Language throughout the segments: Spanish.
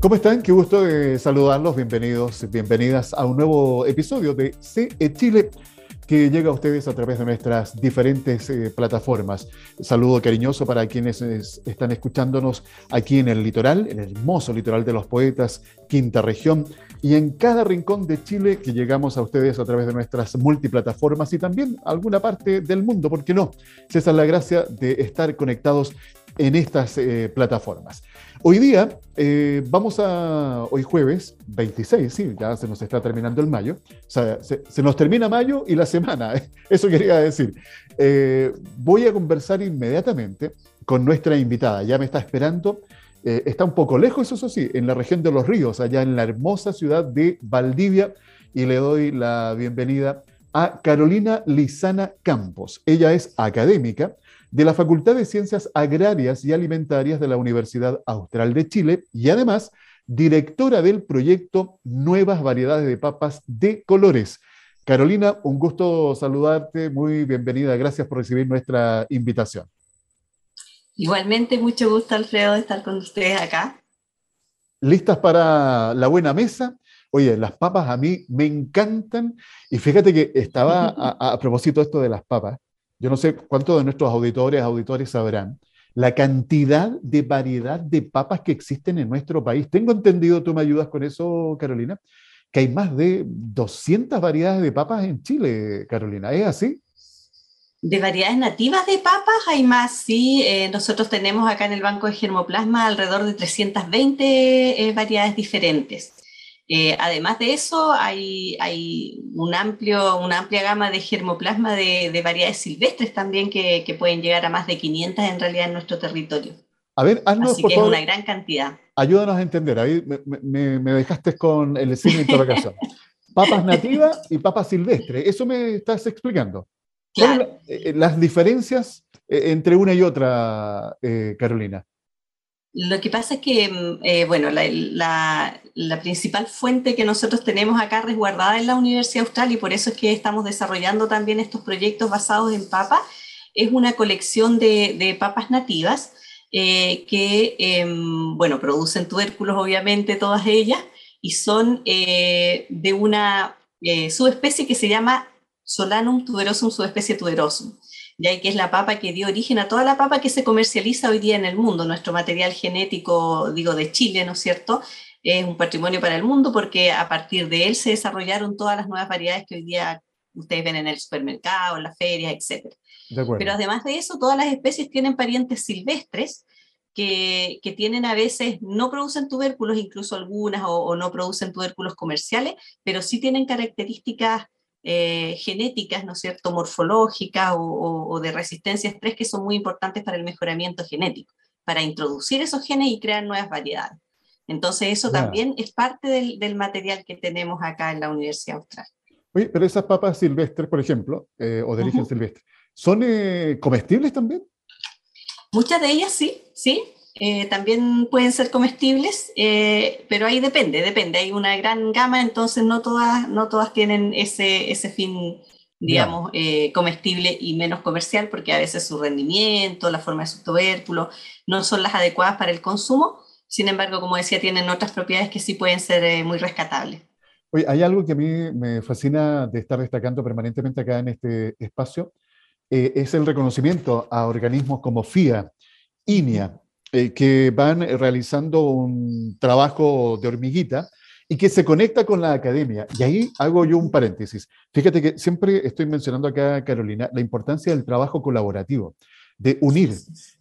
¿Cómo están? Qué gusto de saludarlos. Bienvenidos, bienvenidas a un nuevo episodio de CE Chile que llega a ustedes a través de nuestras diferentes eh, plataformas. Saludo cariñoso para quienes están escuchándonos aquí en el litoral, en el hermoso litoral de los poetas, quinta región, y en cada rincón de Chile que llegamos a ustedes a través de nuestras multiplataformas y también alguna parte del mundo, ¿por qué no? Esa es la gracia de estar conectados en estas eh, plataformas. Hoy día eh, vamos a, hoy jueves 26, sí, ya se nos está terminando el mayo, o sea, se, nos termina mayo y la semana, eso quería decir. Eh, voy a conversar inmediatamente con nuestra invitada, ya me está esperando, está un poco lejos, eso sí, en la región de los ríos, allá en la hermosa ciudad de Valdivia, y le doy la bienvenida a Carolina Lizana Campos. Ella es académica, de la Facultad de Ciencias Agrarias y Alimentarias de la Universidad Austral de Chile y además directora del proyecto Nuevas Variedades de Papas de Colores. Carolina, un gusto saludarte, muy bienvenida, gracias por recibir nuestra invitación. Igualmente, mucho gusto, Alfredo, de estar con ustedes acá. ¿Listas para la buena mesa? Oye, las papas a mí me encantan y fíjate que estaba a, a propósito esto de las papas, yo no sé cuántos de nuestros auditores, auditores sabrán, la cantidad de variedad de papas que existen en nuestro país. Tengo entendido, tú me ayudas con eso, Carolina, que hay más de 200 variedades de papas en Chile, Carolina. ¿Es así? De variedades nativas de papas hay más, sí. Eh, nosotros tenemos acá en el Banco de Germoplasma alrededor de 320 eh, variedades diferentes. Eh, además de eso, hay, hay un amplio, una amplia gama de germoplasma de, variedades silvestres también que, que, pueden llegar a más de 500 en realidad en nuestro territorio. A ver, haznos, Así que es una gran cantidad. Ayúdanos a entender, ahí me, me, dejaste con el signo de interrogación. papas nativas y papas silvestres, eso me estás explicando. Claro. Eh, las diferencias eh, entre una y otra, Carolina? Lo que pasa es que, mm, eh, bueno, la, principal fuente que nosotros tenemos acá resguardada en la Universidad Austral y por eso es que estamos desarrollando también estos proyectos basados en papas, es una colección de, papas nativas eh, que, em, bueno, producen tubérculos obviamente todas ellas y son eh, de una subespecie que se llama Solanum tuberosum, subespecie tuberosum ya que es la papa que dio origen a toda la papa que se comercializa hoy día en el mundo. Nuestro material genético, digo, de Chile, ¿no es cierto? Es un patrimonio para el mundo porque a partir de él se desarrollaron todas las nuevas variedades que hoy día ustedes ven en el supermercado, en las ferias, etc. Pero además de eso, todas las especies tienen parientes silvestres que, que, tienen a veces, no producen tubérculos, incluso algunas, o, o, no producen tubérculos comerciales, pero sí tienen características eh, genéticas, ¿no es cierto?, morfológicas o, de resistencia a estrés que son muy importantes para el mejoramiento genético, para introducir esos genes y crear nuevas variedades. Entonces eso también es parte del, material que tenemos acá en la Universidad Austral. Oye, pero esas papas silvestres, por ejemplo, eh, o de origen silvestre, ¿son eh, comestibles también? Muchas de ellas sí, sí. Eh, también pueden ser comestibles, eh, pero ahí depende, depende. Hay una gran gama, entonces no todas, no todas tienen ese, ese fin, digamos, eh, comestible y menos comercial, porque a veces su rendimiento, la forma de su tubérculo, no son las adecuadas para el consumo. Sin embargo, como decía, tienen otras propiedades que sí pueden ser muy rescatables. Oye, hay algo que a mí me fascina de estar destacando permanentemente acá en este espacio, es el reconocimiento a organismos como FIA, INIA, eh, que van realizando un trabajo de hormiguita y que se conecta con la academia. Y ahí hago yo un paréntesis. Fíjate que siempre estoy mencionando acá, Carolina, la importancia del trabajo colaborativo, de unir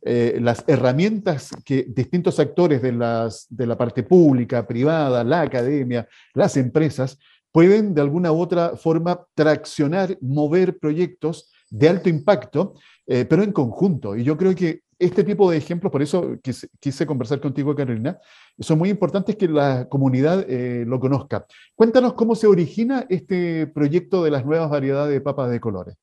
eh, las herramientas que distintos actores de, las, de la parte pública, privada, la academia, las empresas, pueden de alguna u otra forma traccionar, mover proyectos de alto impacto, eh, pero en conjunto. Y yo creo que este tipo de ejemplos, por eso quise, conversar contigo, Carolina, son muy importantes que la comunidad eh, lo conozca. Cuéntanos cómo se origina este proyecto de las nuevas variedades de papas de colores.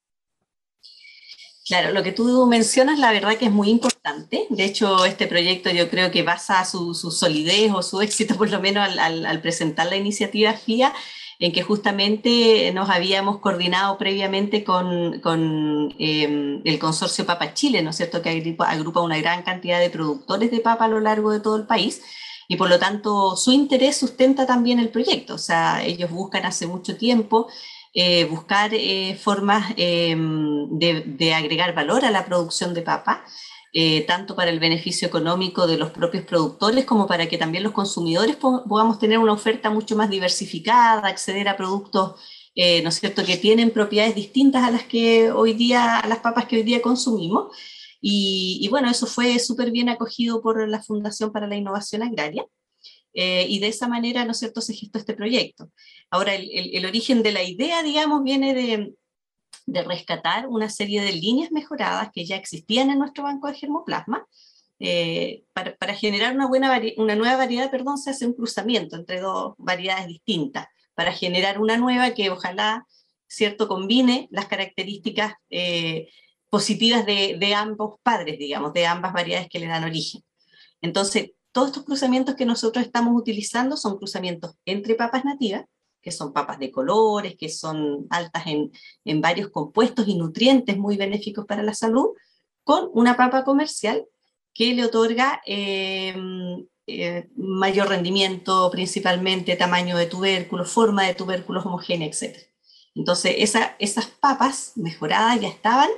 Claro, lo que tú mencionas, la verdad que es muy importante. De hecho, este proyecto yo creo que basa su, solidez o su éxito, por lo menos al, presentar la iniciativa FIA, en que justamente nos habíamos coordinado previamente con, con em, el consorcio Papa Chile, ¿no es cierto?, que agrupa, una gran cantidad de productores de papa a lo largo de todo el país y por lo tanto su interés sustenta también el proyecto. O sea, ellos buscan hace mucho tiempo eh, buscar eh, formas em, de, agregar valor a la producción de papa, eh, tanto para el beneficio económico de los propios productores como para que también los consumidores podamos tener una oferta mucho más diversificada, acceder a productos, ¿no es cierto?, que tienen propiedades distintas a las que hoy día, a las papas que hoy día consumimos. Y, bueno, eso fue súper bien acogido por la Fundación para la Innovación Agraria. Eh, y de esa manera, ¿no es cierto?, se gestó este proyecto. Ahora, el, origen de la idea, digamos, viene de, rescatar una serie de líneas mejoradas que ya existían en nuestro banco de germoplasma. Eh, para, generar una, buena una nueva variedad, perdón, se hace un cruzamiento entre dos variedades distintas, para generar una nueva que ojalá, ¿cierto?, combine las características eh, positivas de, de ambos padres, digamos, de ambas variedades que le dan origen. Entonces, todos estos cruzamientos que nosotros estamos utilizando son cruzamientos entre papas nativas, que son papas de colores, que son altas en, varios compuestos y nutrientes muy benéficos para la salud, con una papa comercial que le otorga em, eh, mayor rendimiento, principalmente tamaño de tubérculos, forma de tubérculos homogénea, etc. Entonces, esas papas mejoradas ya estaban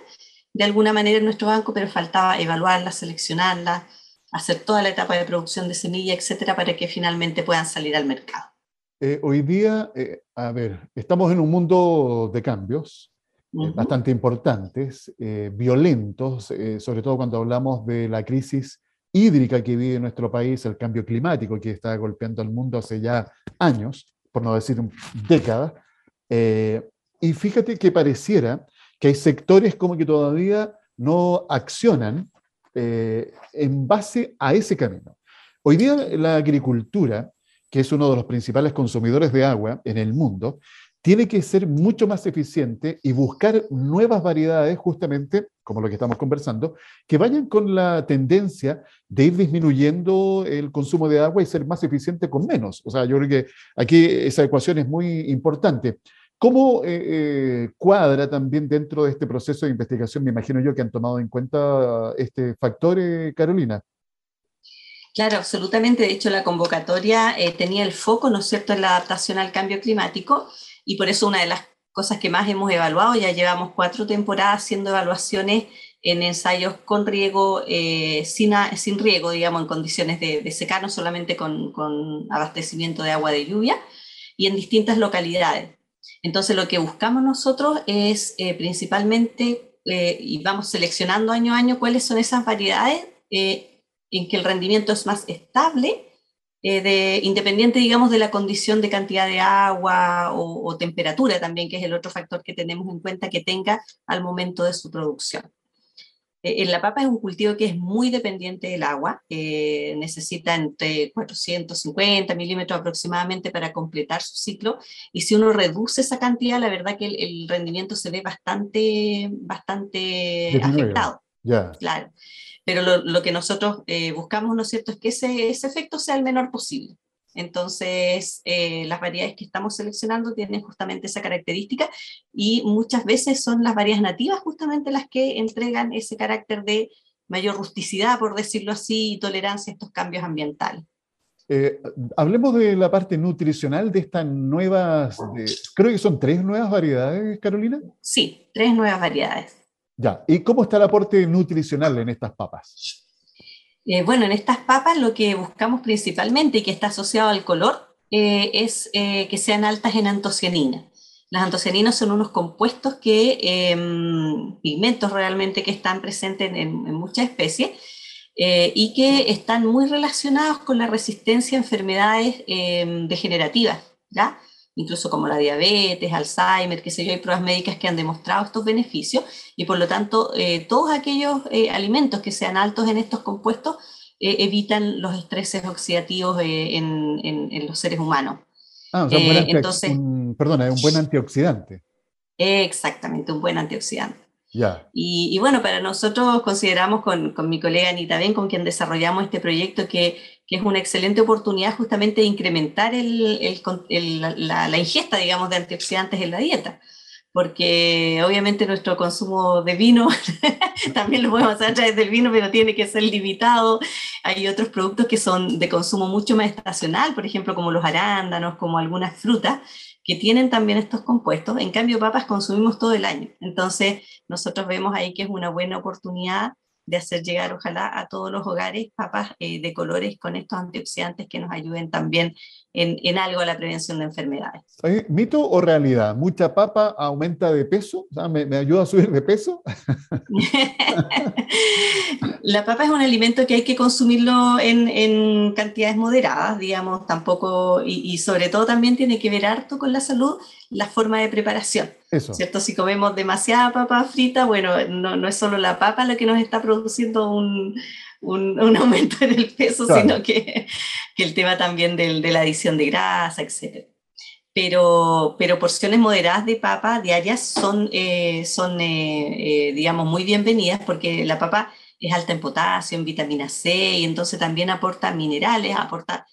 de alguna manera en nuestro banco, pero faltaba evaluarlas, seleccionarlas, hacer toda la etapa de producción de semilla, etcétera, para que finalmente puedan salir al mercado. Eh, hoy día, eh, a ver, estamos en un mundo de cambios eh, bastante importantes, violentos, sobre todo cuando hablamos de la crisis hídrica que vive nuestro país, el cambio climático que está golpeando al mundo hace ya años, por no decir décadas. y fíjate que pareciera que hay sectores como que todavía no accionan eh, en base a ese camino. Hoy día la agricultura, que es uno de los principales consumidores de agua en el mundo, tiene que ser mucho más eficiente y buscar nuevas variedades, justamente como lo que estamos conversando, que vayan con la tendencia de ir disminuyendo el consumo de agua y ser más eficiente con menos. O sea, yo creo que aquí esa ecuación es muy importante. ¿Cómo eh, eh, cuadra también dentro de este proceso de investigación? Me imagino yo que han tomado en cuenta este factor, eh, Carolina. Claro, absolutamente. De hecho, la convocatoria tenía el foco, ¿no es cierto?, en la adaptación al cambio climático y por eso una de las cosas que más hemos evaluado, ya llevamos cuatro temporadas haciendo evaluaciones en ensayos con riego, sin, sin, riego, digamos, en condiciones de, de secano, solamente con, con abastecimiento de agua de lluvia y en distintas localidades. Entonces lo que buscamos nosotros es eh, principalmente, eh, y vamos seleccionando año a año cuáles son esas variedades eh, en que el rendimiento es más estable, de, independiente, digamos, de la condición de cantidad de agua o temperatura también, que es el otro factor que tenemos en cuenta que tenga al momento de su producción. Eh, la papa es un cultivo que es muy dependiente del agua, necesita entre 450 milímetros aproximadamente para completar su ciclo, y si uno reduce esa cantidad, la verdad que el, rendimiento se ve bastante, bastante afectado. Claro. Pero lo, que nosotros eh, buscamos, ¿no es cierto?, es que ese, ese efecto sea el menor posible. Entonces, eh, las variedades que estamos seleccionando tienen justamente esa característica y muchas veces son las variedades nativas justamente las que entregan ese carácter de mayor rusticidad, por decirlo así, y tolerancia a estos cambios ambientales. Eh, hablemos de la parte nutricional de estas nuevas, creo que son tres nuevas variedades, Carolina. Sí, tres nuevas variedades. Ya, ¿y cómo está el aporte nutricional en estas papas? Eh, bueno, en estas papas lo que buscamos principalmente y que está asociado al color eh, es eh, que sean altas en antocianina. Las antocianinas son unos compuestos que, em, pigmentos realmente que están presentes en, en muchas especies y que están muy relacionados con la resistencia a enfermedades em, degenerativas, ¿ya? Incluso como la diabetes, Alzheimer, qué sé yo, hay pruebas médicas que han demostrado estos beneficios y por lo tanto eh, todos aquellos eh, alimentos que sean altos en estos compuestos eh, evitan los estreses oxidativos en, en, los seres humanos. Ah, o sea, un entonces, perdona, es un buen antioxidante. Exactamente, un buen antioxidante. Y, bueno, para nosotros consideramos con, con, mi colega Anita Ben, con quien desarrollamos este proyecto, que, que es una excelente oportunidad justamente de incrementar la, la, ingesta, digamos, de antioxidantes en la dieta porque obviamente nuestro consumo de vino también lo podemos hacer a través del vino, pero tiene que ser limitado. Hay otros productos que son de consumo mucho más estacional, por ejemplo, como los arándanos, como algunas frutas, que tienen también estos compuestos. En cambio, papas consumimos todo el año. Entonces, nosotros vemos ahí que es una buena oportunidad de hacer llegar, ojalá, a todos los hogares papas eh, de colores con estos antioxidantes que nos ayuden también en, en algo a la prevención de enfermedades. ¿Mito o realidad? ¿Mucha papa aumenta de peso? ¿me, ¿me, ayuda a subir de peso? la papa es un alimento que hay que consumirlo en, en cantidades moderadas, digamos, tampoco, y, y sobre todo también tiene que ver harto con la salud la forma de preparación. ¿Cierto? Si comemos demasiada papa frita, bueno, no, no, es solo la papa lo que nos está produciendo un, un, un aumento en el peso, sino que, que, el tema también del, de la adición de grasa, etc. Pero, pero porciones moderadas de papa diarias son, eh, son eh, eh, digamos, muy bienvenidas porque la papa es alta en potasio, en vitamina C, y entonces también aporta minerales, aporta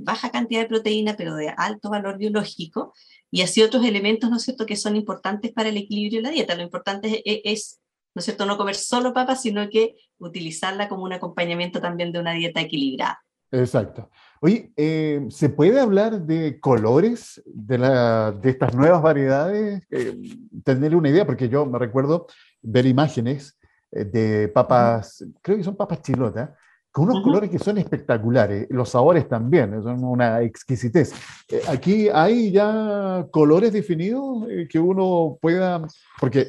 baja cantidad de proteína, pero de alto valor biológico, y así otros elementos, ¿no es cierto?, que son importantes para el equilibrio de la dieta. Lo importante es, ¿no es cierto?, no comer solo papas, sino que utilizarla como un acompañamiento también de una dieta equilibrada. Exacto. Oye, eh, ¿se puede hablar de colores de, la, de estas nuevas variedades? Eh, tener una idea, porque yo me recuerdo ver imágenes eh, de papas, creo que son papas chilotas, con unos colores que son espectaculares, los sabores también, son una exquisitez. Eh, aquí hay ya colores definidos eh, que uno pueda, porque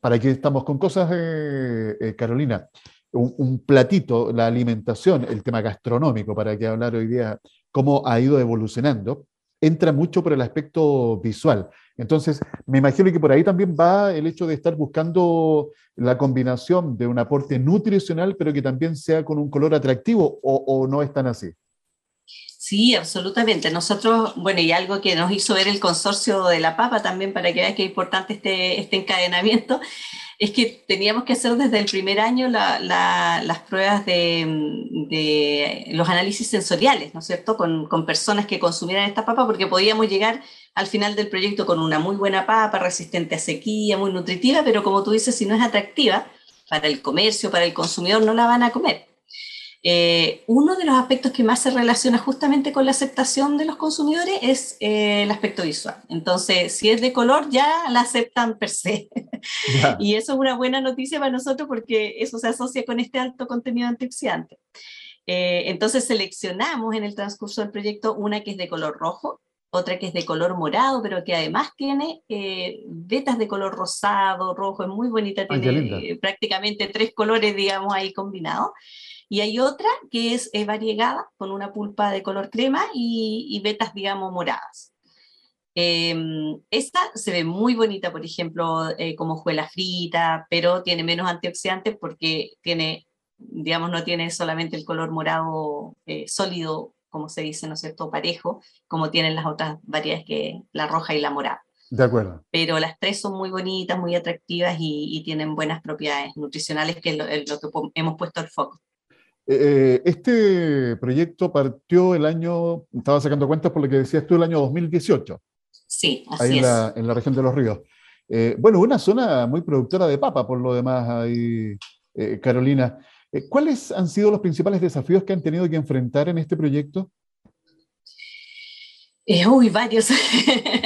para que estamos con cosas, eh, Carolina, un, platito, la alimentación, el tema gastronómico, para que hablar hoy día cómo ha ido evolucionando, entra mucho por el aspecto visual. Entonces, me imagino que por ahí también va el hecho de estar buscando la combinación de un aporte nutricional, pero que también sea con un color atractivo, o, no es tan así. Sí, absolutamente. Nosotros, bueno, y algo que nos hizo ver el consorcio de la papa también, para que veas que es importante este, este encadenamiento, es que teníamos que hacer desde el primer año las pruebas de, los análisis sensoriales, ¿no es cierto?, con, con, personas que consumieran esta papa, porque podíamos llegar al final del proyecto con una muy buena papa, resistente a sequía, muy nutritiva, pero como tú dices, si no es atractiva para el comercio, para el consumidor, no la van a comer. Eh, uno de los aspectos que más se relaciona justamente con la aceptación de los consumidores es eh, el aspecto visual. Entonces, si es de color, ya la aceptan per se. y eso es una buena noticia para nosotros porque eso se asocia con este alto contenido antioxidante. Eh, entonces, seleccionamos en el transcurso del proyecto una que es de color rojo, otra que es de color morado, pero que además tiene vetas de color rosado, rojo, es muy bonita, tiene prácticamente tres colores, digamos, ahí combinados. Y hay otra que es variegada, con una pulpa de color crema y, vetas, digamos, moradas. Em, esta se ve muy bonita, por ejemplo, eh, como juela frita, pero tiene menos antioxidantes porque tiene, digamos, no tiene solamente el color morado eh, sólido, como se dice, ¿no es cierto?, parejo, como tienen las otras variedades que la roja y la morada. De acuerdo. Pero las tres son muy bonitas, muy atractivas y, tienen buenas propiedades nutricionales, que es lo, lo que hemos puesto al foco. Eh, este proyecto partió el año, estaba sacando cuentas por lo que decías tú, el año 2018. Sí, así ahí en La, en la región de los ríos. Eh, bueno, una zona muy productora de papa, por lo demás, ahí, eh, Carolina. ¿Cuáles han sido los principales desafíos que han tenido que enfrentar en este proyecto? uy, varios.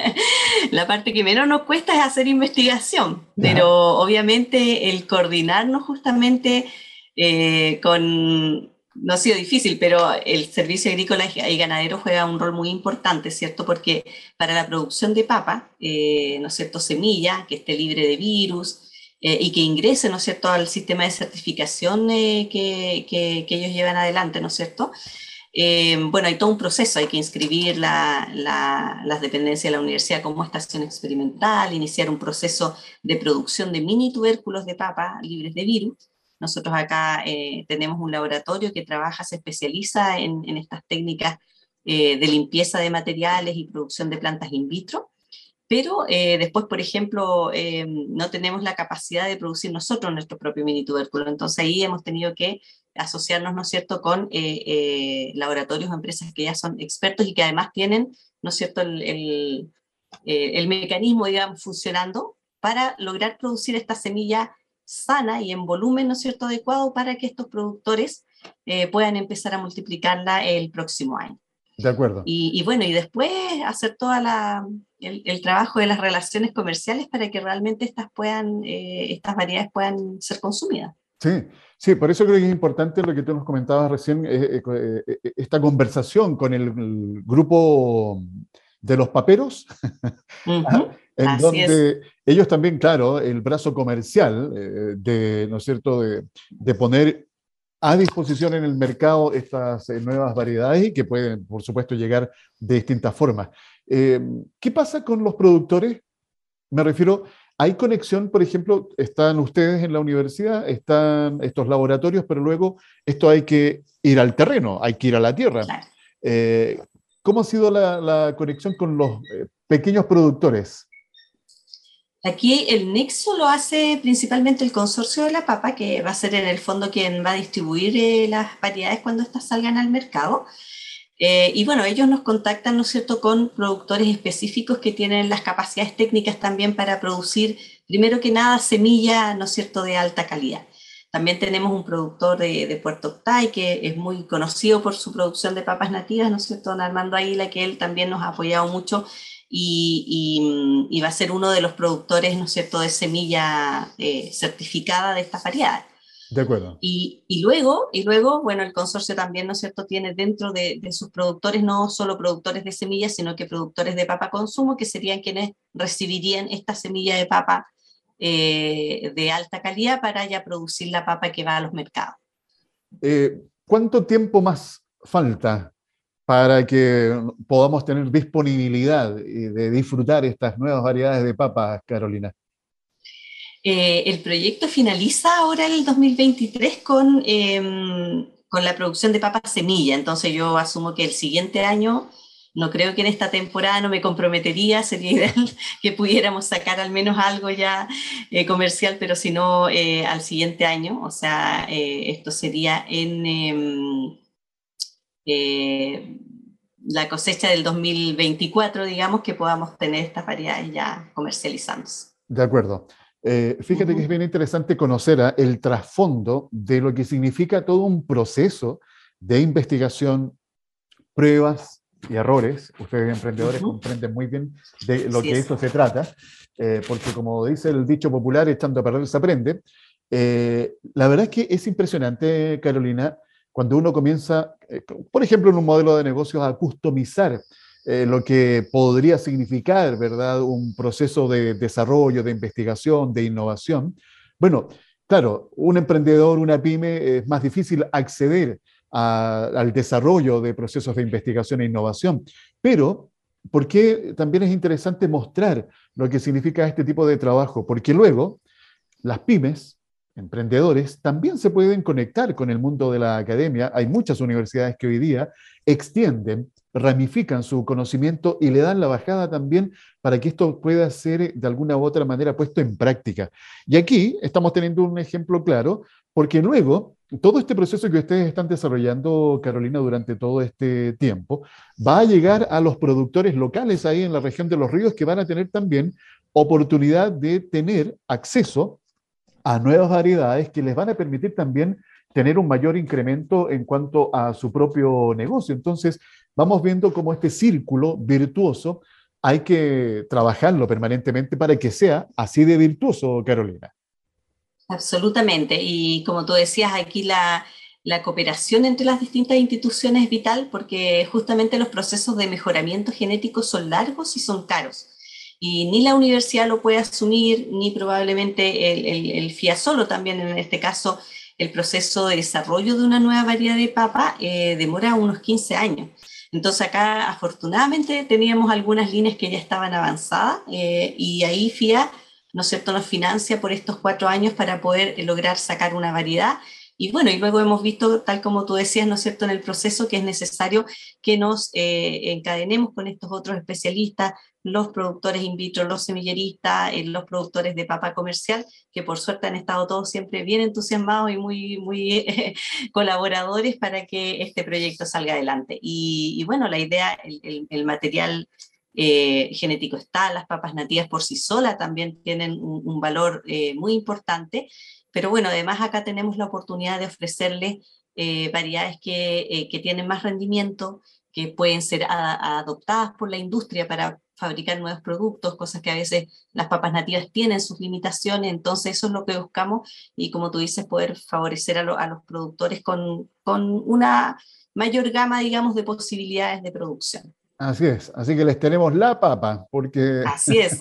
la parte que menos nos cuesta es hacer investigación, pero obviamente el coordinarnos justamente eh, con, no ha sido difícil, pero el servicio agrícola y ganadero juega un rol muy importante, ¿cierto? Porque para la producción de papa, eh, ¿no es cierto?, semilla que esté libre de virus eh, y que ingrese, ¿no es cierto?, al sistema de certificación que, que, ellos llevan adelante, ¿no es cierto? bueno, hay todo un proceso, hay que inscribir la, las dependencias de la universidad como estación experimental, iniciar un proceso de producción de mini tubérculos de papa libres de virus, nosotros acá eh, tenemos un laboratorio que trabaja, se especializa en, estas técnicas eh, de limpieza de materiales y producción de plantas in vitro, pero eh, después, por ejemplo, no tenemos la capacidad de producir nosotros nuestro propio mini tubérculo. Entonces ahí hemos tenido que asociarnos, ¿no es cierto?, con laboratorios o empresas que ya son expertos y que además tienen, ¿no es cierto?, el, el mecanismo, digamos, funcionando para lograr producir esta semilla sana y en volumen, ¿no es cierto?, adecuado para que estos productores puedan empezar a multiplicarla el próximo año. De acuerdo. Y, bueno, y después hacer todo el, trabajo de las relaciones comerciales para que realmente estas, puedan, eh, estas variedades puedan ser consumidas. Sí, sí, por eso creo que es importante lo que tú nos comentabas recién, eh, eh, esta conversación con el, grupo de los paperos, en donde ellos también, claro, el brazo comercial de, ¿no es cierto?, de, de poner a disposición en el mercado estas eh, nuevas variedades y que pueden, por supuesto, llegar de distintas formas. Eh, ¿Qué pasa con los productores? Me refiero, ¿hay conexión, por ejemplo, están ustedes en la universidad, están estos laboratorios, pero luego esto hay que ir al terreno, hay que ir a la tierra? Eh, ¿Cómo ha sido la, la conexión con los pequeños productores? Aquí el nexo lo hace principalmente el consorcio de la papa, que va a ser en el fondo quien va a distribuir eh, las variedades cuando éstas salgan al mercado. Eh, y bueno, ellos nos contactan, ¿no es cierto?, con productores específicos que tienen las capacidades técnicas también para producir, primero que nada, semilla, ¿no es cierto?, de alta calidad. También tenemos un productor de, Puerto Octay que es muy conocido por su producción de papas nativas, ¿no es cierto?, don Armando Aguila, que él también nos ha apoyado mucho y, va a ser uno de los productores, ¿no es cierto?, de semilla eh, certificada de estas variedades. De acuerdo. Y, luego, y luego, bueno, el consorcio también, ¿no es cierto?, tiene dentro de, sus productores no solo productores de semillas, sino que productores de papa consumo, que serían quienes recibirían esta semilla de papa eh, de alta calidad para ya producir la papa que va a los mercados. Eh, ¿Cuánto tiempo más falta para que podamos tener disponibilidad de disfrutar estas nuevas variedades de papas, Carolina? Eh, el proyecto finaliza ahora el 2023 con, em, con la producción de papas semilla, entonces yo asumo que el siguiente año, no creo que en esta temporada no me comprometería, sería ideal que pudiéramos sacar al menos algo ya eh, comercial, pero si no, eh, al siguiente año, o sea, esto sería en em, eh, la cosecha del 2024, digamos, que podamos tener estas variedades ya comercializándose. De acuerdo. Eh, fíjate que es bien interesante conocer ¿ah? el trasfondo de lo que significa todo un proceso de investigación, pruebas y errores. Ustedes emprendedores comprenden muy bien de lo que esto se trata, eh, porque como dice el dicho popular, echando a perder se aprende. la verdad es que es impresionante, Carolina, cuando uno comienza, eh, por ejemplo, en un modelo de negocios a customizar eh, lo que podría significar, ¿verdad?, un proceso de desarrollo, de investigación, de innovación. Bueno, claro, un emprendedor, una pyme, es más difícil acceder al desarrollo de procesos de investigación e innovación, pero ¿por qué también es interesante mostrar lo que significa este tipo de trabajo? Porque luego las pymes emprendedores también se pueden conectar con el mundo de la academia. Hay muchas universidades que hoy día extienden, ramifican su conocimiento y le dan la bajada también para que esto pueda ser de alguna u otra manera puesto en práctica. Y aquí estamos teniendo un ejemplo claro, porque luego todo este proceso que ustedes están desarrollando, Carolina, durante todo este tiempo, va a llegar a los productores locales ahí en la región de los ríos que van a tener también oportunidad de tener acceso a nuevas variedades que les van a permitir también tener un mayor incremento en cuanto a su propio negocio. Entonces, vamos viendo cómo este círculo virtuoso hay que trabajarlo permanentemente para que sea así de virtuoso, Carolina. Absolutamente. Y como tú decías, aquí la, la cooperación entre las distintas instituciones es vital porque justamente los procesos de mejoramiento genético son largos y son caros y ni la universidad lo puede asumir, ni probablemente el, FIA solo también, en este caso, el proceso de desarrollo de una nueva variedad de papa eh, demora unos 15 años. Entonces acá afortunadamente teníamos algunas líneas que ya estaban avanzadas eh, y ahí FIA, ¿no es cierto?, nos financia por estos cuatro años para poder lograr sacar una variedad y bueno, y luego hemos visto, tal como tú decías, ¿no es cierto?, en el proceso que es necesario que nos eh, encadenemos con estos otros especialistas, los productores in vitro, los semilleristas, eh, los productores de papa comercial, que por suerte han estado todos siempre bien entusiasmados y muy, muy colaboradores para que este proyecto salga adelante. Y, bueno, la idea, el, material eh, genético está, las papas nativas por sí solas también tienen un, valor eh, muy importante, pero bueno, además acá tenemos la oportunidad de ofrecerles variedades que, tienen más rendimiento, que pueden ser adoptadas por la industria para fabricar nuevos productos, cosas que a veces las papas nativas tienen sus limitaciones, entonces eso es lo que buscamos y como tú dices, poder favorecer a, los productores con, con, una mayor gama, digamos, de posibilidades de producción. Así es, así que les tenemos la papa, porque... Así es.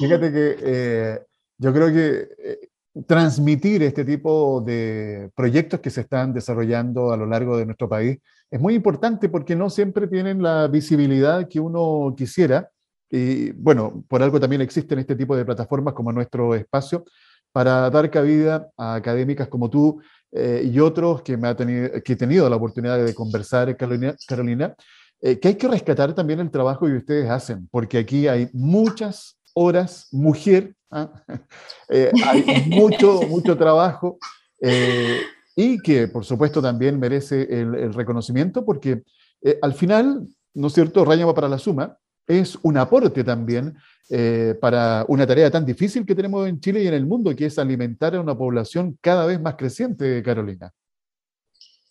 Fíjate que eh, yo creo que eh, transmitir este tipo de proyectos que se están desarrollando a lo largo de nuestro país es muy importante porque no siempre tienen la visibilidad que uno quisiera. Y bueno, por algo también existen este tipo de plataformas como nuestro espacio para dar cabida a académicas como tú eh, y otros que, me ha tenido, que he tenido la oportunidad de conversar, Carolina, Carolina eh, que hay que rescatar también el trabajo que ustedes hacen, porque aquí hay muchas horas mujer ¿ah? Eh, hay mucho, mucho trabajo eh, y que por supuesto también merece el, reconocimiento porque eh, al final, ¿no es cierto?, Rayama para la Suma es un aporte también para una tarea tan difícil que tenemos en Chile y en el mundo, que es alimentar a una población cada vez más creciente, Carolina.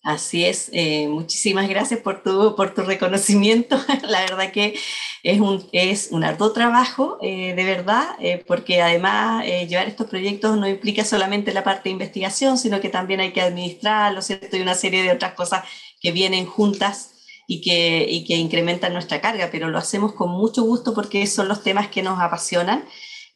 Así es, eh, muchísimas gracias por tu, por tu reconocimiento. La verdad que es un, es un arduo trabajo, eh, de verdad, eh, porque además llevar estos proyectos no implica solamente la parte de investigación, sino que también hay que administrarlo, ¿cierto? Y una serie de otras cosas que vienen juntas y que, y que incrementan nuestra carga, pero lo hacemos con mucho gusto porque son los temas que nos apasionan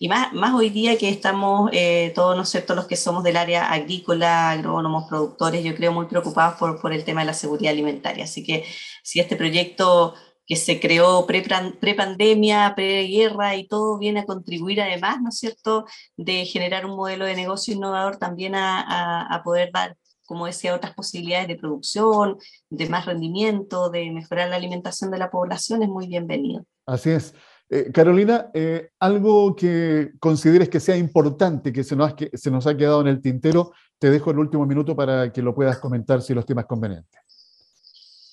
y más, hoy día que estamos eh, todos, ¿no cierto?, los que somos del área agrícola, agrónomos, productores, yo creo muy preocupados por, por el tema de la seguridad alimentaria. Así que si este proyecto que se creó pre-pandemia, pre-guerra y todo viene a contribuir además, ¿no es cierto?, de generar un modelo de negocio innovador también a, a, poder dar, como decía, otras posibilidades de producción, de más rendimiento, de mejorar la alimentación de la población, es muy bienvenido. Así es. Eh, Carolina, eh, algo que consideres que sea importante, que se, nos ha, que ha quedado en el tintero, te dejo el último minuto para que lo puedas comentar si los temas convenientes.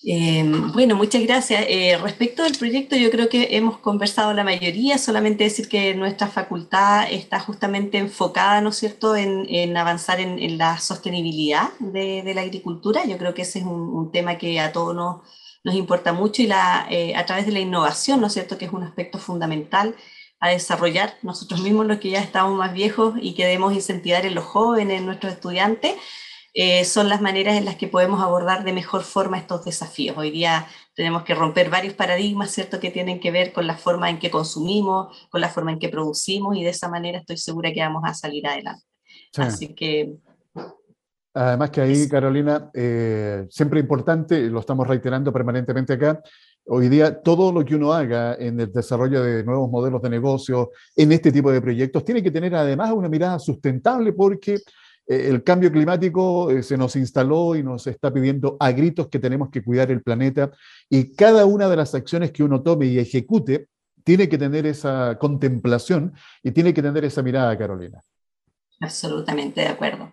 Em, bueno, muchas gracias. Eh, respecto al proyecto, yo creo que hemos conversado la mayoría, solamente decir que nuestra facultad está justamente enfocada, ¿no es cierto?, en, avanzar en, la sostenibilidad de, la agricultura. Yo creo que ese es un, un tema que a todos nos nos importa mucho y la, eh, a través de la innovación, ¿no es cierto?, que es un aspecto fundamental a desarrollar nosotros mismos, los que ya estamos más viejos y que debemos incentivar en los jóvenes, en nuestros estudiantes, eh, son las maneras en las que podemos abordar de mejor forma estos desafíos. Hoy día tenemos que romper varios paradigmas, ¿cierto?, que tienen que ver con la forma en que consumimos, con la forma en que producimos y de esa manera estoy segura que vamos a salir adelante. Así que Además que ahí, Carolina, eh, siempre importante, lo estamos reiterando permanentemente acá, hoy día todo lo que uno haga en el desarrollo de nuevos modelos de negocio, en este tipo de proyectos, tiene que tener además una mirada sustentable porque eh, el cambio climático eh, se nos instaló y nos está pidiendo a gritos que tenemos que cuidar el planeta y cada una de las acciones que uno tome y ejecute tiene que tener esa contemplación y tiene que tener esa mirada, Carolina. Absolutamente de acuerdo.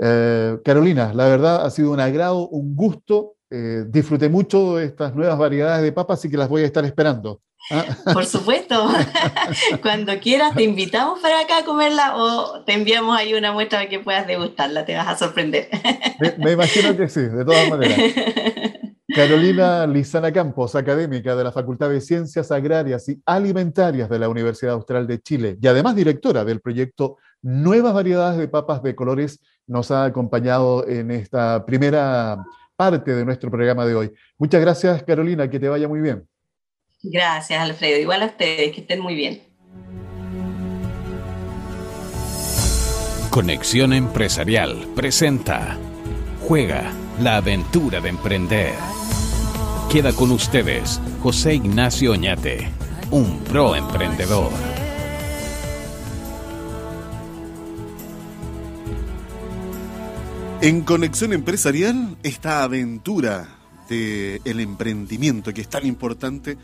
Eh, Carolina, la verdad ha sido un agrado, un gusto. Eh, disfruté mucho de estas nuevas variedades de papas, y que las voy a estar esperando. ¿ah? Por supuesto. Cuando quieras te invitamos para acá a comerla o te enviamos ahí una muestra para que puedas degustarla, te vas a sorprender. me imagino que sí, de todas maneras. Carolina Lizana Campos, académica de la Facultad de Ciencias Agrarias y Alimentarias de la Universidad Austral de Chile y además directora del proyecto Nuevas Variedades de Papas de Colores, nos ha acompañado en esta primera parte de nuestro programa de hoy. Muchas gracias, Carolina, que te vaya muy bien. Gracias, Alfredo. Igual a ustedes, que estén muy bien. Conexión Empresarial presenta Juega la aventura de emprender. Queda con ustedes José Ignacio Oñate, un pro emprendedor. En Conexión Empresarial, esta aventura del emprendimiento que es tan importante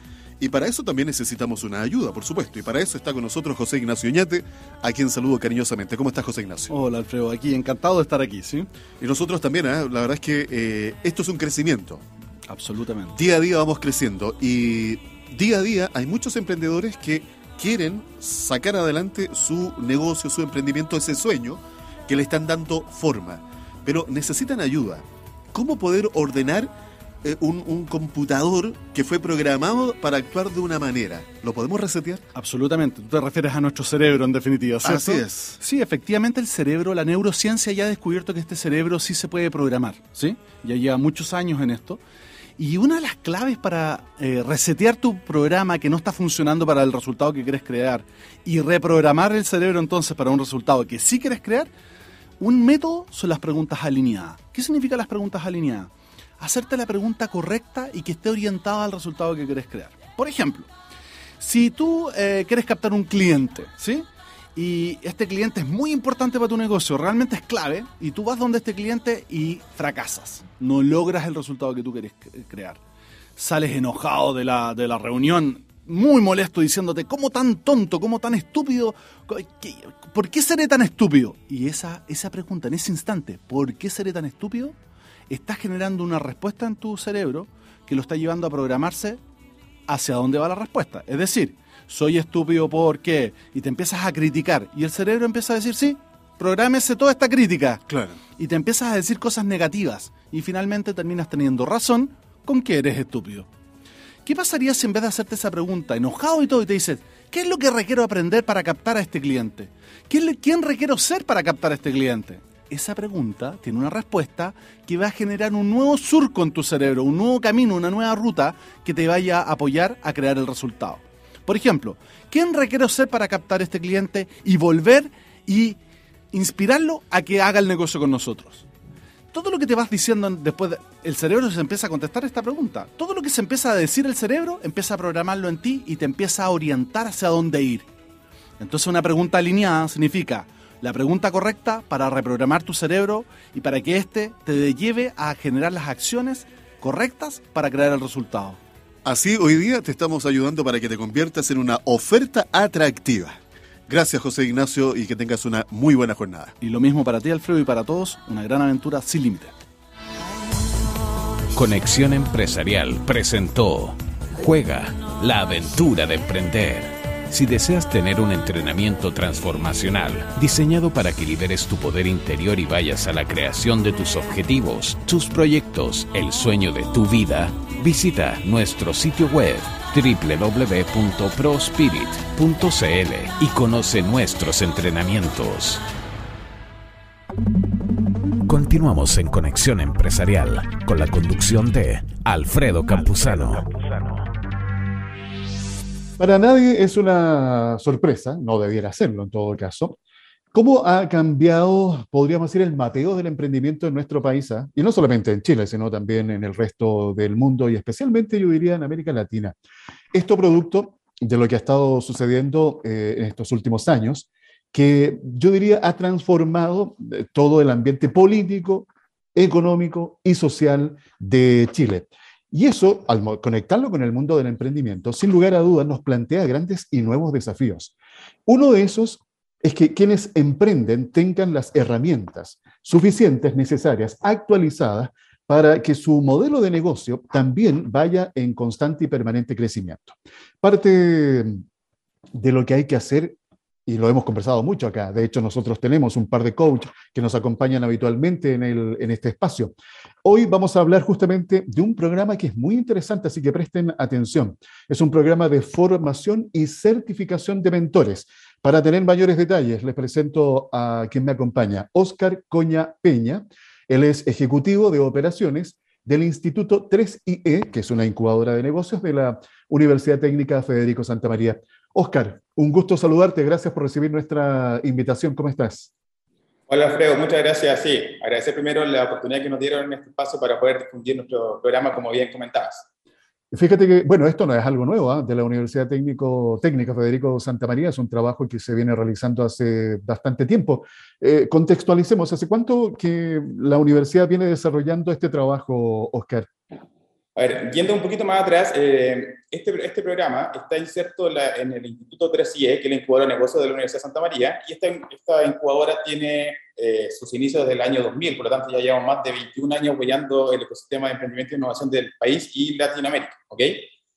y para eso también necesitamos una ayuda, por supuesto. Y para eso está con nosotros José Ignacio Ñate, a quien saludo cariñosamente. ¿Cómo estás, José Ignacio? Hola, Alfredo. Aquí, encantado de estar aquí, ¿sí? Y nosotros también, ¿eh? la verdad es que eh, esto es un crecimiento. Absolutamente. Día a día vamos creciendo y día a día hay muchos emprendedores que quieren sacar adelante su negocio, su emprendimiento, ese sueño que le están dando forma. Pero necesitan ayuda. ¿Cómo poder ordenar eh, un, computador que fue programado para actuar de una manera. ¿Lo podemos resetear? Absolutamente. Tú te refieres a nuestro cerebro, en definitiva, ¿cierto? Así es. Sí, efectivamente el cerebro, la neurociencia ya ha descubierto que este cerebro sí se puede programar, ¿sí? Ya lleva muchos años en esto. Y una de las claves para eh, resetear tu programa que no está funcionando para el resultado que quieres crear y reprogramar el cerebro entonces para un resultado que sí quieres crear, un método son las preguntas alineadas. ¿Qué significa las preguntas alineadas? hacerte la pregunta correcta y que esté orientada al resultado que quieres crear. Por ejemplo, si tú eh, quieres captar un cliente, ¿sí? Y este cliente es muy importante para tu negocio, realmente es clave, y tú vas donde este cliente y fracasas, no logras el resultado que tú quieres crear. Sales enojado de la, de la reunión, muy molesto, diciéndote, ¿cómo tan tonto, cómo tan estúpido? ¿Por qué seré tan estúpido? Y esa, esa pregunta en ese instante, ¿por qué seré tan estúpido? estás generando una respuesta en tu cerebro que lo está llevando a programarse hacia dónde va la respuesta. Es decir, soy estúpido porque, y te empiezas a criticar, y el cerebro empieza a decir, sí, prográmese toda esta crítica. Claro. Y te empiezas a decir cosas negativas, y finalmente terminas teniendo razón con que eres estúpido. ¿Qué pasaría si en vez de hacerte esa pregunta, enojado y todo, y te dices, ¿qué es lo que requiero aprender para captar a este cliente? ¿Quién requiero ser para captar a este cliente? esa pregunta tiene una respuesta que va a generar un nuevo surco en tu cerebro, un nuevo camino, una nueva ruta que te vaya a apoyar a crear el resultado. Por ejemplo, ¿quién requiero ser para captar este cliente y volver y inspirarlo a que haga el negocio con nosotros? Todo lo que te vas diciendo después, el cerebro se empieza a contestar esta pregunta. Todo lo que se empieza a decir el cerebro empieza a programarlo en ti y te empieza a orientar hacia dónde ir. Entonces una pregunta alineada significa, la pregunta correcta para reprogramar tu cerebro y para que éste te lleve a generar las acciones correctas para crear el resultado. Así, hoy día te estamos ayudando para que te conviertas en una oferta atractiva. Gracias, José Ignacio, y que tengas una muy buena jornada. Y lo mismo para ti, Alfredo, y para todos, una gran aventura sin límite. Conexión Empresarial presentó Juega la aventura de emprender. Si deseas tener un entrenamiento transformacional diseñado para que liberes tu poder interior y vayas a la creación de tus objetivos, tus proyectos, el sueño de tu vida, visita nuestro sitio web www.prospirit.cl y conoce nuestros entrenamientos. Continuamos en Conexión Empresarial con la conducción de Alfredo Campuzano. Para nadie es una sorpresa, no debiera serlo en todo caso, cómo ha cambiado, podríamos decir, el mateo del emprendimiento en nuestro país, ¿ah? y no solamente en Chile, sino también en el resto del mundo y especialmente, yo diría, en América Latina. Esto producto de lo que ha estado sucediendo eh, en estos últimos años, que yo diría ha transformado eh, todo el ambiente político, económico y social de Chile. Y eso, al conectarlo con el mundo del emprendimiento, sin lugar a dudas, nos plantea grandes y nuevos desafíos. Uno de esos es que quienes emprenden tengan las herramientas suficientes, necesarias, actualizadas, para que su modelo de negocio también vaya en constante y permanente crecimiento. Parte de lo que hay que hacer y lo hemos conversado mucho acá. De hecho, nosotros tenemos un par de coaches que nos acompañan habitualmente en, este espacio. Hoy vamos a hablar justamente de un programa que es muy interesante, así que presten atención. Es un programa de formación y certificación de mentores. Para tener mayores detalles, les presento a quien me acompaña, Oscar Coña Peña. Él es ejecutivo de operaciones del Instituto 3IE, que es una incubadora de negocios de la Universidad Técnica Federico Santa María. Oscar, un gusto saludarte. Gracias por recibir nuestra invitación. ¿Cómo estás? Hola, Alfredo. Muchas gracias. Sí, agradecer primero la oportunidad que nos dieron en este espacio para poder difundir nuestro programa, como bien comentabas. Fíjate que, bueno, esto no es algo nuevo ¿ah? de la Universidad Técnica Federico Santa María, es un trabajo que se viene realizando hace bastante tiempo. Eh, contextualicemos, ¿hace cuánto que la universidad viene desarrollando este trabajo, Oscar? A ver, yendo un poquito más atrás, eh, este, este programa está inserto en el Instituto 3IE, que es la incubadora de negocios de la Universidad de Santa María, y esta, esta incubadora tiene eh, sus inicios desde el año 2000, por lo tanto ya llevamos más de 21 años apoyando el ecosistema de emprendimiento e innovación del país y Latinoamérica, ¿ok?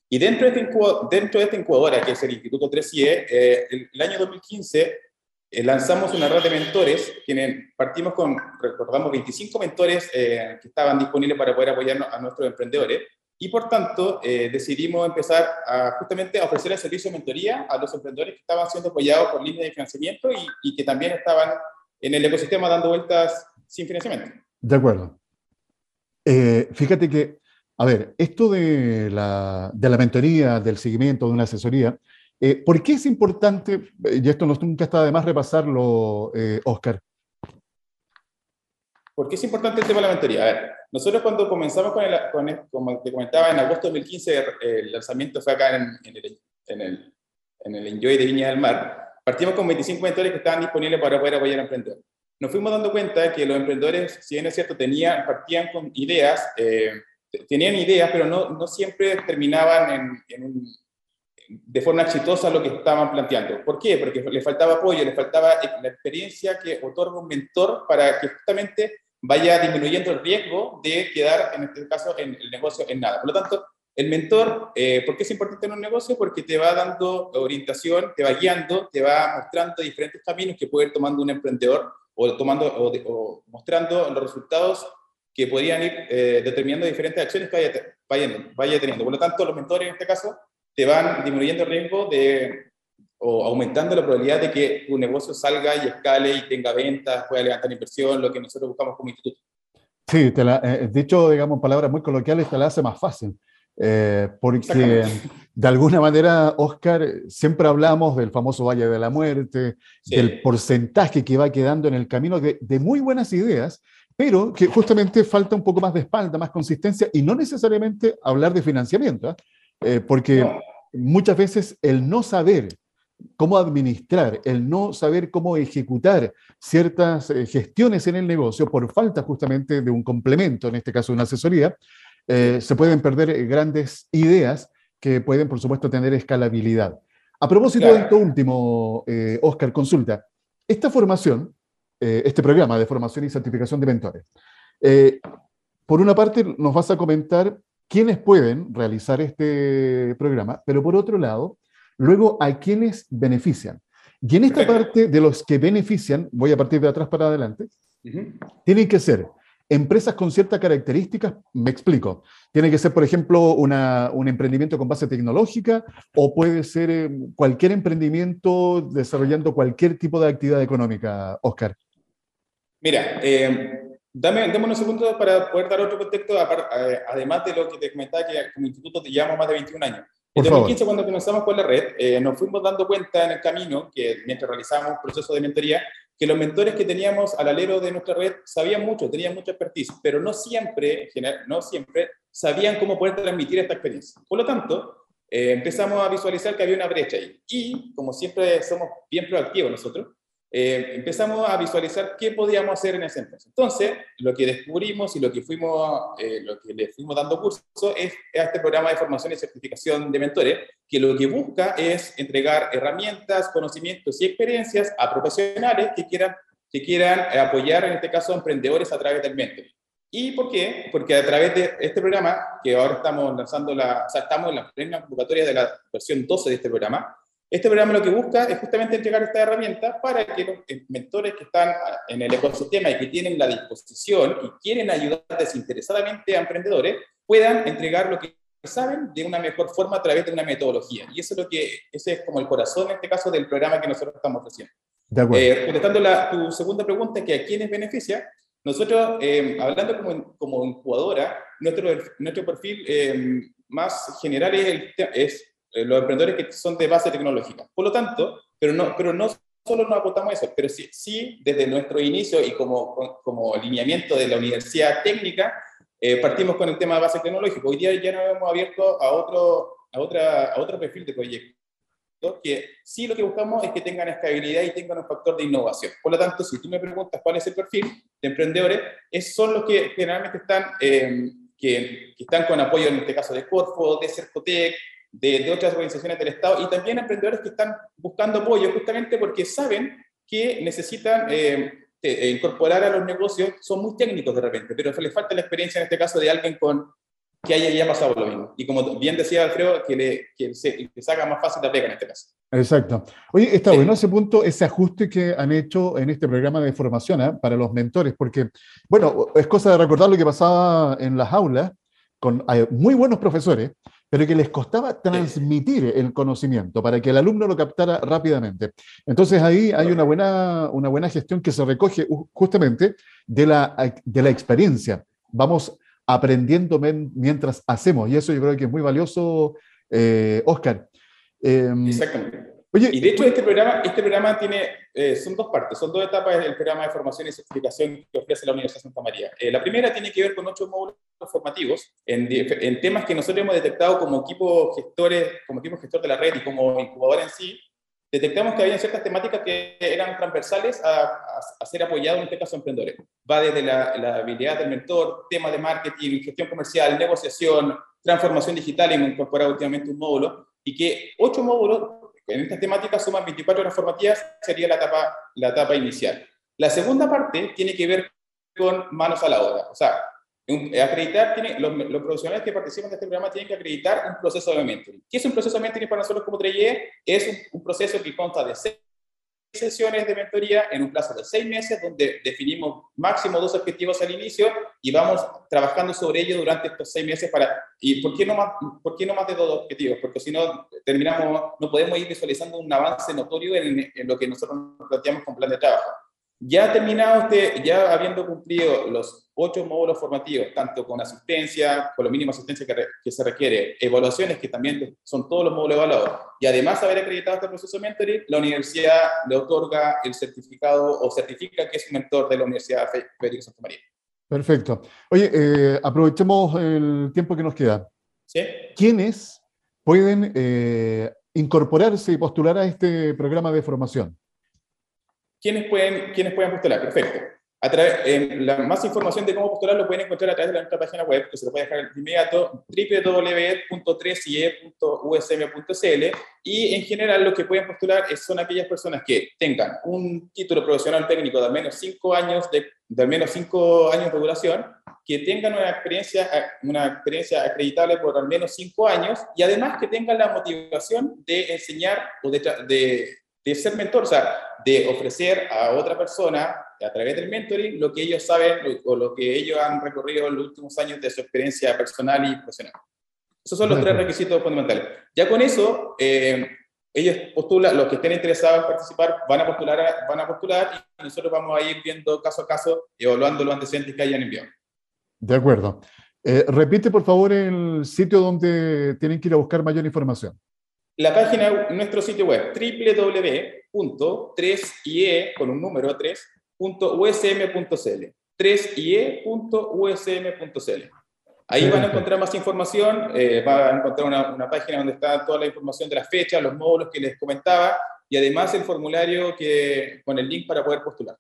Y dentro de, este dentro de esta incubadora, que es el Instituto 3IE, eh, el, el, año 2015 eh, lanzamos una red de mentores, quienes partimos con, recordamos, 25 mentores eh, que estaban disponibles para poder apoyar a nuestros emprendedores, y por tanto eh, decidimos empezar a justamente a ofrecer el servicio de mentoría a los emprendedores que estaban siendo apoyados por líneas de financiamiento y, y que también estaban en el ecosistema dando vueltas sin financiamiento. De acuerdo. fíjate que, a ver, esto de la, de la mentoría, del seguimiento, de una asesoría, eh, ¿Por qué es importante, eh, y esto no, nunca está de más repasarlo, eh, Oscar? ¿Por qué es importante el tema de la mentoría? A ver, nosotros cuando comenzamos con el, con como te comentaba, en agosto de 2015, el lanzamiento fue acá en, el, en, el, en el Enjoy de Viña del Mar, partimos con 25 mentores que estaban disponibles para poder apoyar a emprendedores. Nos fuimos dando cuenta que los emprendedores, si bien es cierto, tenían, partían con ideas, eh, tenían ideas, pero no, no siempre terminaban en, en de forma exitosa lo que estaban planteando. ¿Por qué? Porque le faltaba apoyo, le faltaba la experiencia que otorga un mentor para que justamente vaya disminuyendo el riesgo de quedar, en este caso, en el negocio en nada. Por lo tanto, el mentor, eh, ¿por qué es importante en un negocio? Porque te va dando orientación, te va guiando, te va mostrando diferentes caminos que puede ir tomando un emprendedor o, tomando, o, mostrando los resultados que podrían ir eh, determinando diferentes acciones que vaya, vaya teniendo. Por lo tanto, los mentores en este caso te van disminuyendo el riesgo de, o aumentando la probabilidad de que tu negocio salga y escale y tenga ventas, pueda levantar inversión, lo que nosotros buscamos como instituto. Sí, te la, eh, dicho, digamos, palabras muy coloquiales, te la hace más fácil. Eh, porque de alguna manera, Oscar, siempre hablamos del famoso Valle de la Muerte, del porcentaje que va quedando en el camino de, de, muy buenas ideas, pero que justamente falta un poco más de espalda, más consistencia y no necesariamente hablar de financiamiento. ¿eh? Eh, porque muchas veces el no saber cómo administrar, el no saber cómo ejecutar ciertas eh, gestiones en el negocio por falta justamente de un complemento, en este caso una asesoría, eh, se pueden perder grandes ideas que pueden, por supuesto, tener escalabilidad. A propósito de esto último, Oscar, consulta. Esta formación, este programa de formación y certificación de mentores, por una parte nos vas a comentar quienes pueden realizar este programa, pero por otro lado, luego a quienes benefician. Y en esta parte de los que benefician, voy a partir de atrás para adelante, tienen que ser empresas con ciertas características, me explico. Tiene que ser, por ejemplo, un emprendimiento con base tecnológica o puede ser eh, cualquier emprendimiento desarrollando cualquier tipo de actividad económica, Oscar. Mira, eh, Dame, dame unos segundos para poder dar otro contexto, eh, además de lo que te comentaba que como instituto te llevamos más de 21 años. En 2015, cuando comenzamos con la red, eh, nos fuimos dando cuenta en el camino, que mientras realizábamos procesos de mentoría, que los mentores que teníamos al alero de nuestra red sabían mucho, tenían mucha expertise, pero no siempre, en general, no siempre, sabían cómo poder transmitir esta experiencia. Por lo tanto, eh, empezamos a visualizar que había una brecha ahí. Y, como siempre somos bien proactivos nosotros, eh, empezamos a visualizar qué podíamos hacer en ese entonces. Entonces, lo que descubrimos y lo que, fuimos, eh, lo que le fuimos dando curso es a este programa de formación y certificación de mentores, que lo que busca es entregar herramientas, conocimientos y experiencias a profesionales que quieran, que quieran apoyar, en este caso, a emprendedores a través del mentor. ¿Y por qué? Porque a través de este programa, que ahora estamos lanzando la, o sea, estamos en la plena convocatoria de la versión 12 de este programa, este programa lo que busca es justamente entregar esta herramienta para que los mentores que están en el ecosistema y que tienen la disposición y quieren ayudar desinteresadamente a emprendedores puedan entregar lo que saben de una mejor forma a través de una metodología. Y eso es lo que, ese es como el corazón en este caso del programa que nosotros estamos ofreciendo. De acuerdo. Eh, contestando la, tu segunda pregunta, que a quiénes beneficia, nosotros, eh, hablando como, como incubadora, nuestro, nuestro perfil eh, más general es, es eh, los emprendedores que son de base tecnológica. Por lo tanto, pero no, pero no solo nos apuntamos a eso, pero sí, sí desde nuestro inicio y como, como alineamiento de la universidad técnica, eh, partimos con el tema de base tecnológica. Hoy día ya nos hemos abierto a otro, a otra, a otro perfil de proyecto que sí lo que buscamos es que tengan estabilidad y tengan un factor de innovación. Por lo tanto, si tú me preguntas cuál es el perfil de emprendedores, es, son los que generalmente están eh, que, están con apoyo en este caso de Corfo, de Cercotec, de, de, otras organizaciones del Estado y también emprendedores que están buscando apoyo justamente porque saben que necesitan eh, incorporar a los negocios, son muy técnicos de repente, pero les falta la experiencia en este caso de alguien con que haya ya pasado lo mismo. Y como bien decía Alfredo, que, le, que se, que se haga más fácil la pega en este caso. Exacto. Oye, está bueno ese punto, ese ajuste que han hecho en este programa de formación ¿eh? para los mentores, porque, bueno, es cosa de recordar lo que pasaba en las aulas con muy buenos profesores, pero que les costaba transmitir el conocimiento para que el alumno lo captara rápidamente. Entonces ahí hay una buena, una buena gestión que se recoge justamente de la, de la experiencia. Vamos aprendiendo mientras hacemos. Y eso yo creo que es muy valioso, eh, Oscar. Em, Exactamente. Oye, y de hecho este programa, este programa tiene, eh, son dos partes, son dos etapas del programa de formación y certificación que ofrece la Universidad de Santa María. Eh, la primera tiene que ver con ocho módulos formativos en, en, temas que nosotros hemos detectado como equipo gestores, como equipo gestor de la red y como incubadora en sí, detectamos que había ciertas temáticas que eran transversales a, a, ser apoyados, en este caso, emprendedores. Va desde la, la, habilidad del mentor, temas de marketing, gestión comercial, negociación, transformación digital, hemos incorporado últimamente un módulo, y que ocho módulos en estas temáticas suman 24 horas formativas, sería la etapa, la etapa inicial. La segunda parte tiene que ver con manos a la obra, o sea, acreditar, tiene, los, profesionales que participan de este programa tienen que acreditar un proceso de mentoring. ¿Qué es un proceso de mentoring para nosotros como 3 Es un, proceso que consta de seis sesiones de mentoría en un plazo de seis meses, donde definimos máximo dos objetivos al inicio y vamos trabajando sobre ello durante estos seis meses para... ¿Y por qué no más, por qué no más de dos objetivos? Porque si no, terminamos, no podemos ir visualizando un avance notorio en, en lo que nosotros nos planteamos con plan de trabajo. Ya terminado usted, ya habiendo cumplido los ocho módulos formativos, tanto con asistencia, con lo mínimo asistencia que, que, se requiere, evaluaciones que también son todos los módulos evaluados, y además haber acreditado este proceso de mentoring, la universidad le otorga el certificado o certifica que es un mentor de la Universidad Federico Santa María. Perfecto. Oye, eh, aprovechemos el tiempo que nos queda. ¿Sí? ¿Quiénes pueden eh, incorporarse y postular a este programa de formación? ¿Quiénes pueden, ¿quiénes pueden postular? Perfecto. A través, eh, la más información de cómo postular lo pueden encontrar a través de nuestra página web, que se lo puede dejar de inmediato, www.3ie.usm.cl y en general lo que pueden postular son aquellas personas que tengan un título profesional técnico de al menos 5 años de, de al menos cinco años de duración, que tengan una experiencia, una experiencia acreditable por al menos 5 años y además que tengan la motivación de enseñar o de, de de ser mentor, o sea, de ofrecer a otra persona a través del mentoring lo que ellos saben o lo que ellos han recorrido en los últimos años de su experiencia personal y profesional. Esos son los tres requisitos fundamentales. Ya con eso, eh, ellos postulan, los que estén interesados en participar van a postular, van a postular y nosotros vamos a ir viendo caso a caso, evaluando los antecedentes que hayan enviado. De acuerdo. Eh, repite, por favor, el sitio donde tienen que ir a buscar mayor información la página, nuestro sitio web, www.3ie, con un número 3.usm.cl. 3ie.usm.cl. Ahí van a encontrar más información, eh, van a encontrar una, una, página donde está toda la información de las fechas, los módulos que les comentaba y además el formulario que, con el link para poder postular.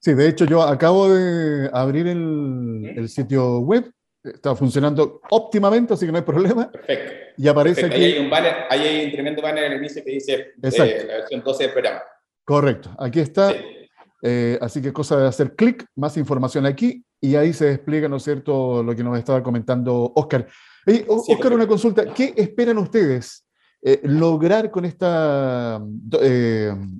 Sí, de hecho yo acabo de abrir el, el sitio web está funcionando óptimamente, así que no hay problema. Perfecto. Y aparece aquí. Ahí hay un banner, ahí hay un tremendo banner en el inicio que dice eh, la versión 12 del programa. Correcto, aquí está. Eh, así que cosa de hacer clic, más información aquí, y ahí se despliega, ¿no es cierto?, lo que nos estaba comentando Oscar. Hey, Oscar, una consulta. ¿Qué esperan ustedes eh, lograr con esta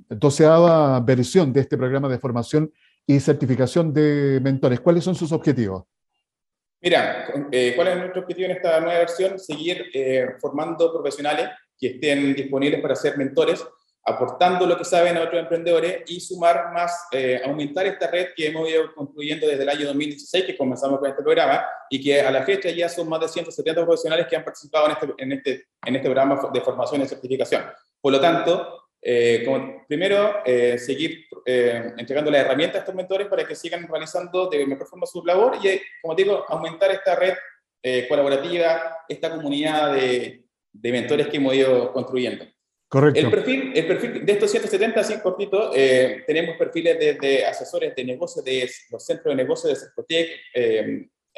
doceava versión de este programa de formación y certificación de mentores? ¿Cuáles son sus objetivos? Mira, eh, ¿cuál es nuestro objetivo en esta nueva versión? Seguir eh, formando profesionales que estén disponibles para ser mentores, aportando lo que saben a otros emprendedores y sumar más, eh, aumentar esta red que hemos ido construyendo desde el año 2016, que comenzamos con este programa, y que a la fecha ya son más de 170 profesionales que han participado en este, en este, en este programa de formación y certificación. Por lo tanto, eh, como, primero, eh, seguir eh, entregando las herramientas a estos mentores para que sigan realizando de mejor forma su labor y, como digo, aumentar esta red colaborativa, esta comunidad de, de, mentores que hemos ido construyendo. Correcto. El perfil, el perfil de estos 170, así cortito, tenemos perfiles de, asesores de negocios de los centros de negocios de Cercotec,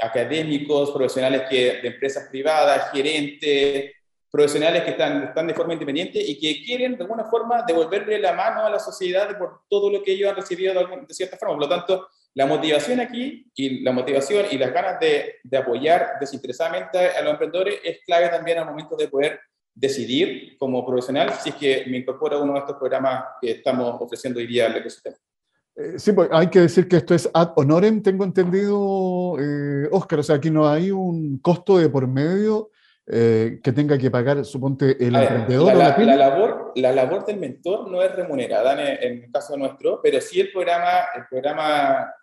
académicos, profesionales que, de empresas privadas, gerentes, profesionales que están, están de forma independiente y que quieren de alguna forma devolverle la mano a la sociedad por todo lo que ellos han recibido de, de cierta forma. Por lo tanto, la motivación aquí y la motivación y las ganas de, de, apoyar desinteresadamente a los emprendedores es clave también al momento de poder decidir como profesional si es que me incorpora uno de estos programas que estamos ofreciendo hoy día al ecosistema. Eh, sí, pues hay que decir que esto es ad honorem, tengo entendido, eh, Oscar, o sea, aquí no hay un costo de por medio eh, que tenga que pagar, suponte, el emprendedor. La, la, la, labor, la labor del mentor no es remunerada en, en, el caso nuestro, pero sí el programa, el programa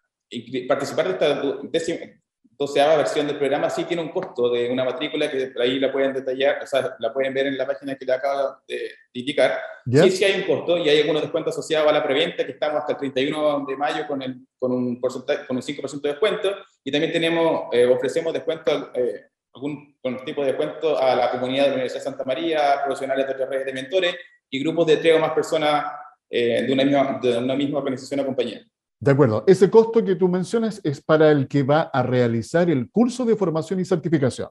participar de esta doceava versión del programa sí tiene un costo de una matrícula que ahí la pueden detallar, o sea, la pueden ver en la página que le acabo de indicar. Sí, sí hay un costo y hay algunos descuentos asociados a la preventa que estamos hasta el 31 de mayo con, el, con, un, porcentaje, con un 5% de descuento y también tenemos, eh, ofrecemos descuento, eh, algún tipo de descuento a la comunidad de la Universidad de Santa María, profesionales de otras redes de mentores y grupos de tres o más personas eh, de, una misma, de una misma organización o compañía. De acuerdo. Ese costo que tú mencionas es para el que va a realizar el curso de formación y certificación.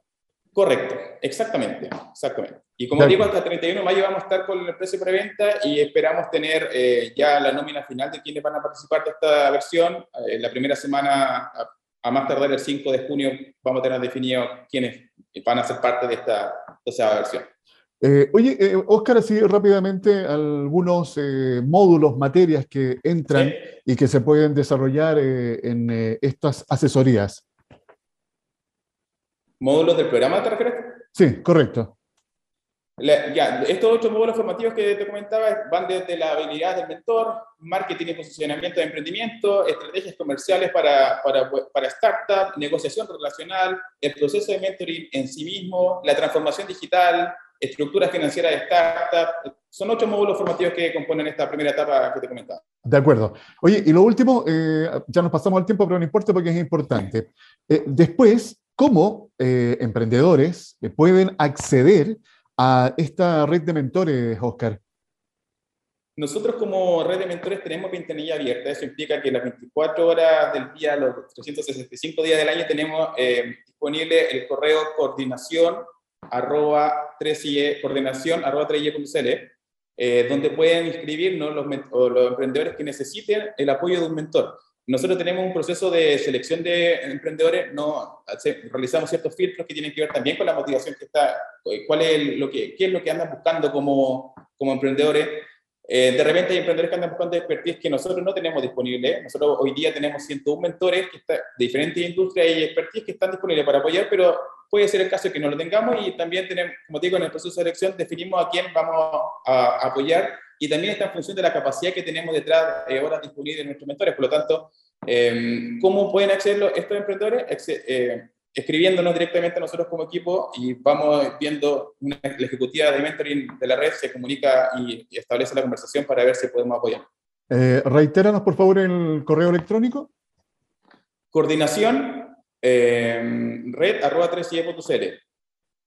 Correcto, exactamente, exactamente. Y como digo, hasta el 31 de mayo vamos a estar con el precio preventa y esperamos tener eh, ya la nómina final de quienes van a participar de esta versión. Eh, la primera semana, a, más tardar el 5 de junio, vamos a tener definido quiénes van a ser parte de esta, esta versión. Eh, oye, eh, Oscar, así rápidamente algunos eh, módulos, materias que entran sí. y que se pueden desarrollar eh, en estas asesorías. ¿Módulos del programa te refieres? Sí, correcto. La, ya, estos ocho módulos formativos que te comentaba van desde la habilidad del mentor, marketing y posicionamiento de emprendimiento, estrategias comerciales para, para, para startup, negociación relacional, el proceso de mentoring en sí mismo, la transformación digital, estructura financiera de startup. Son ocho módulos formativos que componen esta primera etapa que te comentaba. De acuerdo. Oye, y lo último, eh, ya nos pasamos al tiempo, pero no importa porque es importante. Eh, después, ¿cómo eh, emprendedores pueden acceder esta red de mentores, Oscar? Nosotros como red de mentores tenemos ventanilla abierta, eso implica que las 24 horas del día, los 365 días del año tenemos eh, disponible el correo coordinación arroba 3IE, coordinación arroba 3IE.cl, eh, donde pueden inscribirnos los, los emprendedores que necesiten el apoyo de un mentor. Nosotros tenemos un proceso de selección de emprendedores, no realizamos ciertos filtros que tienen que ver también con la motivación que está, eh, cuál es lo que, qué es lo que andan buscando como, como emprendedores. Eh, de repente hay emprendedores que andan buscando expertise que nosotros no tenemos disponible. Nosotros hoy día tenemos 101 mentores que está, de diferentes industrias y expertise que están disponibles para apoyar, pero puede ser el caso de que no lo tengamos y también tenemos, como digo, en el proceso de selección definimos a quién vamos a apoyar y también está en función de la capacidad que tenemos detrás de horas disponibles en nuestros mentores. Por lo tanto, eh, ¿cómo pueden acceder estos emprendedores? Eh, escribiéndonos directamente a nosotros como equipo y vamos viendo, una, la ejecutiva de mentoring de la red se comunica y, y establece la conversación para ver si podemos apoyar. Eh, reitéranos, por favor, el correo electrónico. Coordinación eh, red arroba 3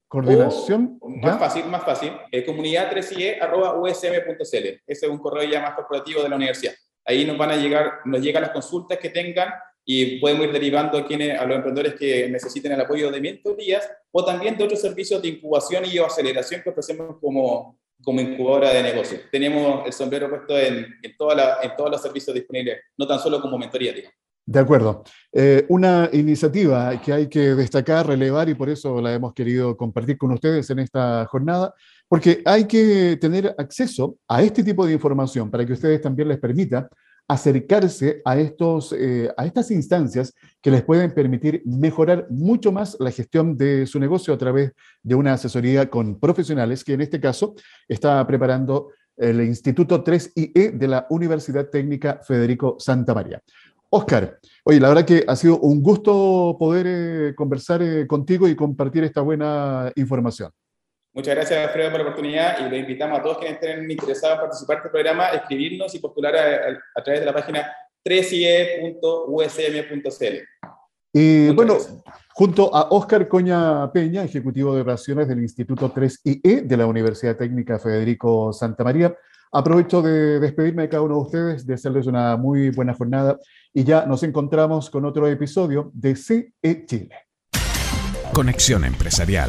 Coordinación. O, más fácil, más fácil. Eh, comunidad 3 arroba usm.cl. Ese es un correo ya más corporativo de la universidad. Ahí nos van a llegar, nos llegan las consultas que tengan y podemos ir derivando a, quienes, a los emprendedores que necesiten el apoyo de mentorías o también de otros servicios de incubación y aceleración que ofrecemos como, como incubadora de negocios. Tenemos el sombrero puesto en, en, toda la, en todos los servicios disponibles, no tan solo como mentoría, digamos. De acuerdo. Eh, una iniciativa que hay que destacar, relevar y por eso la hemos querido compartir con ustedes en esta jornada, porque hay que tener acceso a este tipo de información para que ustedes también les permita acercarse a, estos, eh, a estas instancias que les pueden permitir mejorar mucho más la gestión de su negocio a través de una asesoría con profesionales que en este caso está preparando el Instituto 3IE de la Universidad Técnica Federico Santa María. Oscar, oye, la verdad que ha sido un gusto poder eh, conversar eh, contigo y compartir esta buena información. Muchas gracias, Alfredo, por la oportunidad y le invitamos a todos quienes estén interesados en participar de este programa a escribirnos y postular a, a, a través de la página 3ie.usm.cl. Y Muchas bueno, gracias. junto a Oscar Coña Peña, ejecutivo de operaciones del Instituto 3IE de la Universidad Técnica Federico Santa María, aprovecho de despedirme de cada uno de ustedes, de hacerles una muy buena jornada y ya nos encontramos con otro episodio de CE Chile. Conexión Empresarial